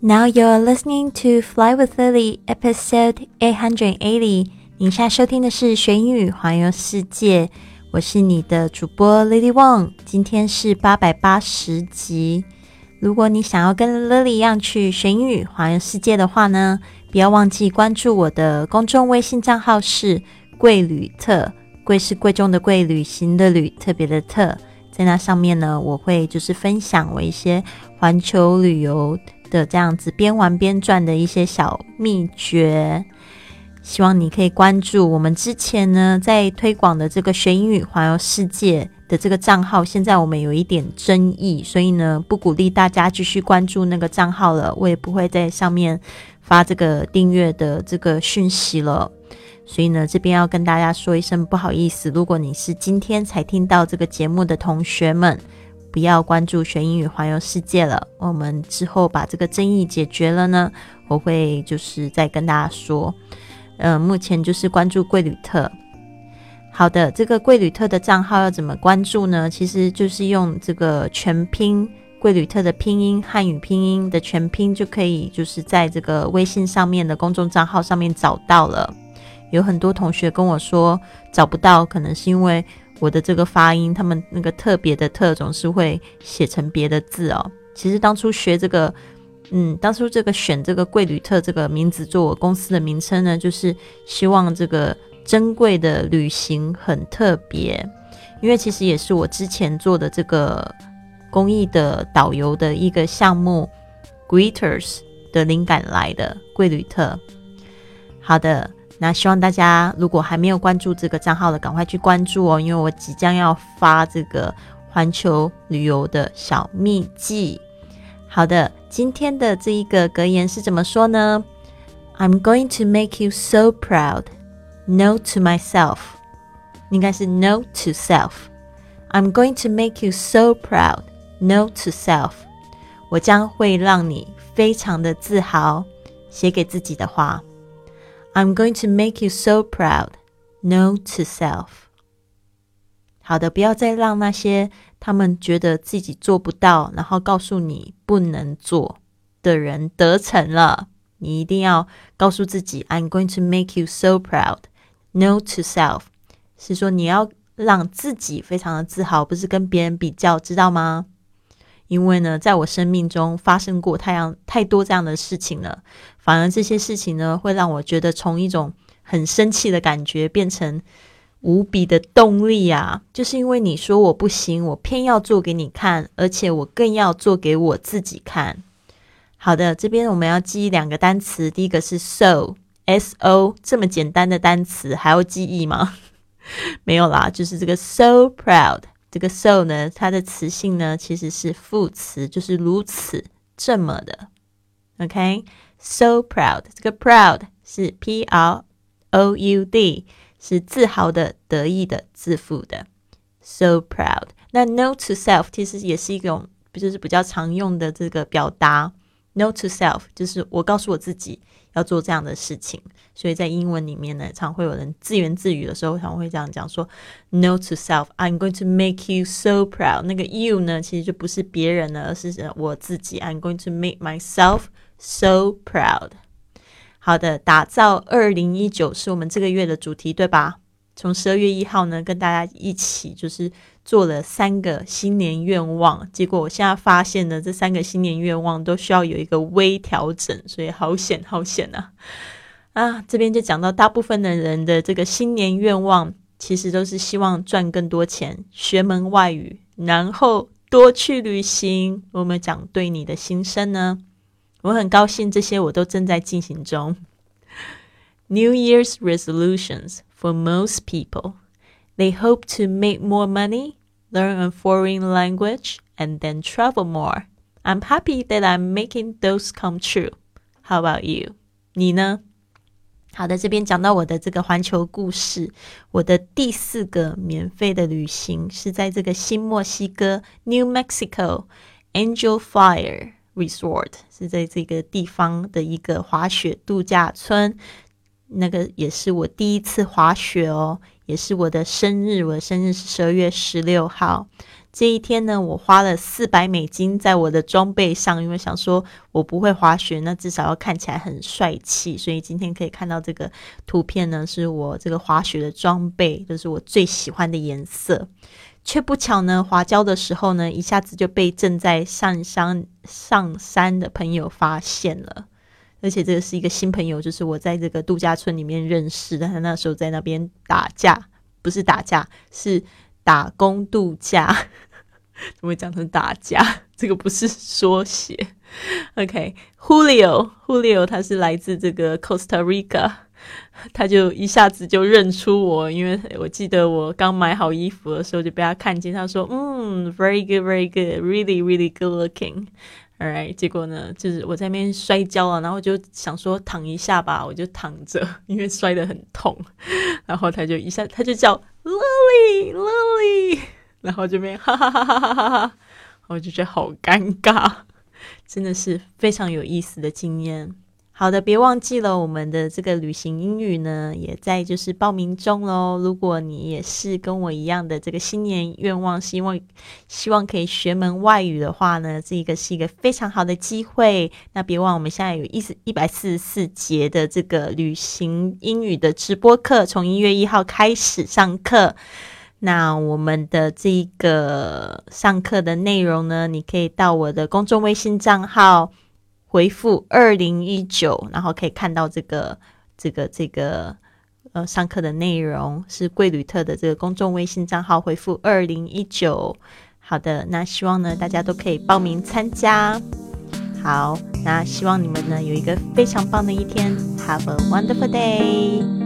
Now you're listening to Fly with Lily, episode eight hundred eighty。您现在收听的是学英语环游世界，我是你的主播 Lily Wong。今天是八百八十集。如果你想要跟 Lily 一样去学英语环游世界的话呢，不要忘记关注我的公众微信账号是贵旅特，贵是贵重的贵，旅行的旅，特别的特。在那上面呢，我会就是分享我一些环球旅游。的这样子边玩边赚的一些小秘诀，希望你可以关注我们之前呢在推广的这个学英语环游世界的这个账号。现在我们有一点争议，所以呢不鼓励大家继续关注那个账号了。我也不会在上面发这个订阅的这个讯息了。所以呢这边要跟大家说一声不好意思，如果你是今天才听到这个节目的同学们。不要关注学英语环游世界了。我们之后把这个争议解决了呢，我会就是再跟大家说。嗯，目前就是关注贵旅特。好的，这个贵旅特的账号要怎么关注呢？其实就是用这个全拼贵旅特的拼音汉语拼音的全拼就可以，就是在这个微信上面的公众账号上面找到了。有很多同学跟我说找不到，可能是因为。我的这个发音，他们那个特别的特总是会写成别的字哦。其实当初学这个，嗯，当初这个选这个贵旅特这个名字做我公司的名称呢，就是希望这个珍贵的旅行很特别。因为其实也是我之前做的这个公益的导游的一个项目，Greeters 的灵感来的贵旅特。好的。那希望大家如果还没有关注这个账号的，赶快去关注哦，因为我即将要发这个环球旅游的小秘籍。好的，今天的这一个格言是怎么说呢？I'm going to make you so proud. Note to myself，应该是 Note to self。I'm going to make you so proud. Note to self，我将会让你非常的自豪。写给自己的话。I'm going to make you so proud. Note to self. 好的，不要再让那些他们觉得自己做不到，然后告诉你不能做的人得逞了。你一定要告诉自己，I'm going to make you so proud, know to self 是说你要让自己非常的自豪，不是跟别人比较，知道吗？因为呢，在我生命中发生过太阳太多这样的事情了，反而这些事情呢，会让我觉得从一种很生气的感觉变成无比的动力啊！就是因为你说我不行，我偏要做给你看，而且我更要做给我自己看。好的，这边我们要记两个单词，第一个是 so，s o 这么简单的单词还要记忆吗？没有啦，就是这个 so proud。这个 so 呢，它的词性呢其实是副词，就是如此这么的。OK，so proud，这个 proud 是 p r o u d，是自豪的、得意的、自负的。So proud。那 note to self 其实也是一种，就是比较常用的这个表达。Note to self 就是我告诉我自己。要做这样的事情，所以在英文里面呢，常会有人自言自语的时候，常会这样讲说：“No to self, I'm going to make you so proud。”那个 “you” 呢，其实就不是别人了，而是我自己。I'm going to make myself so proud。好的，打造二零一九是我们这个月的主题，对吧？从十二月一号呢，跟大家一起就是做了三个新年愿望，结果我现在发现呢，这三个新年愿望都需要有一个微调整，所以好险好险呐！啊，这边就讲到大部分的人的这个新年愿望，其实都是希望赚更多钱、学门外语，然后多去旅行。我们讲对你的心声呢，我很高兴，这些我都正在进行中。New Year's resolutions. for most people. They hope to make more money, learn a foreign language, and then travel more. I'm happy that I'm making those come true. How about you? 你呢？好的，这边讲到我的这个环球故事，我的第四个免费的旅行是在这个新墨西哥 New Mexico Angel Fire Resort，是在这个地方的一个滑雪度假村。 那个也是我第一次滑雪哦，也是我的生日，我的生日是十二月十六号。这一天呢，我花了四百美金在我的装备上，因为想说我不会滑雪，那至少要看起来很帅气。所以今天可以看到这个图片呢，是我这个滑雪的装备，就是我最喜欢的颜色。却不巧呢，滑跤的时候呢，一下子就被正在上山上山的朋友发现了。而且这个是一个新朋友，就是我在这个度假村里面认识的。他那时候在那边打架，不是打架，是打工度假。怎么讲成打架？这个不是缩写。OK，Julio，Julio，他是来自这个 Costa Rica，他就一下子就认出我，因为我记得我刚买好衣服的时候就被他看见，他说：“嗯，very good，very good，really really good looking。” Alright，结果呢，就是我在那边摔跤了，然后就想说躺一下吧，我就躺着，因为摔得很痛，然后他就一下他就叫 Lily，Lily。然后这边哈哈哈哈哈哈，我就觉得好尴尬，真的是非常有意思的经验。好的，别忘记了我们的这个旅行英语呢，也在就是报名中喽。如果你也是跟我一样的这个新年愿望，希望希望可以学门外语的话呢，这个是一个非常好的机会。那别忘，我们现在有一四一百四十四节的这个旅行英语的直播课，从一月一号开始上课。那我们的这个上课的内容呢，你可以到我的公众微信账号回复二零一九，然后可以看到这个这个这个呃上课的内容是贵旅特的这个公众微信账号回复二零一九。好的，那希望呢大家都可以报名参加。好，那希望你们呢有一个非常棒的一天，Have a wonderful day。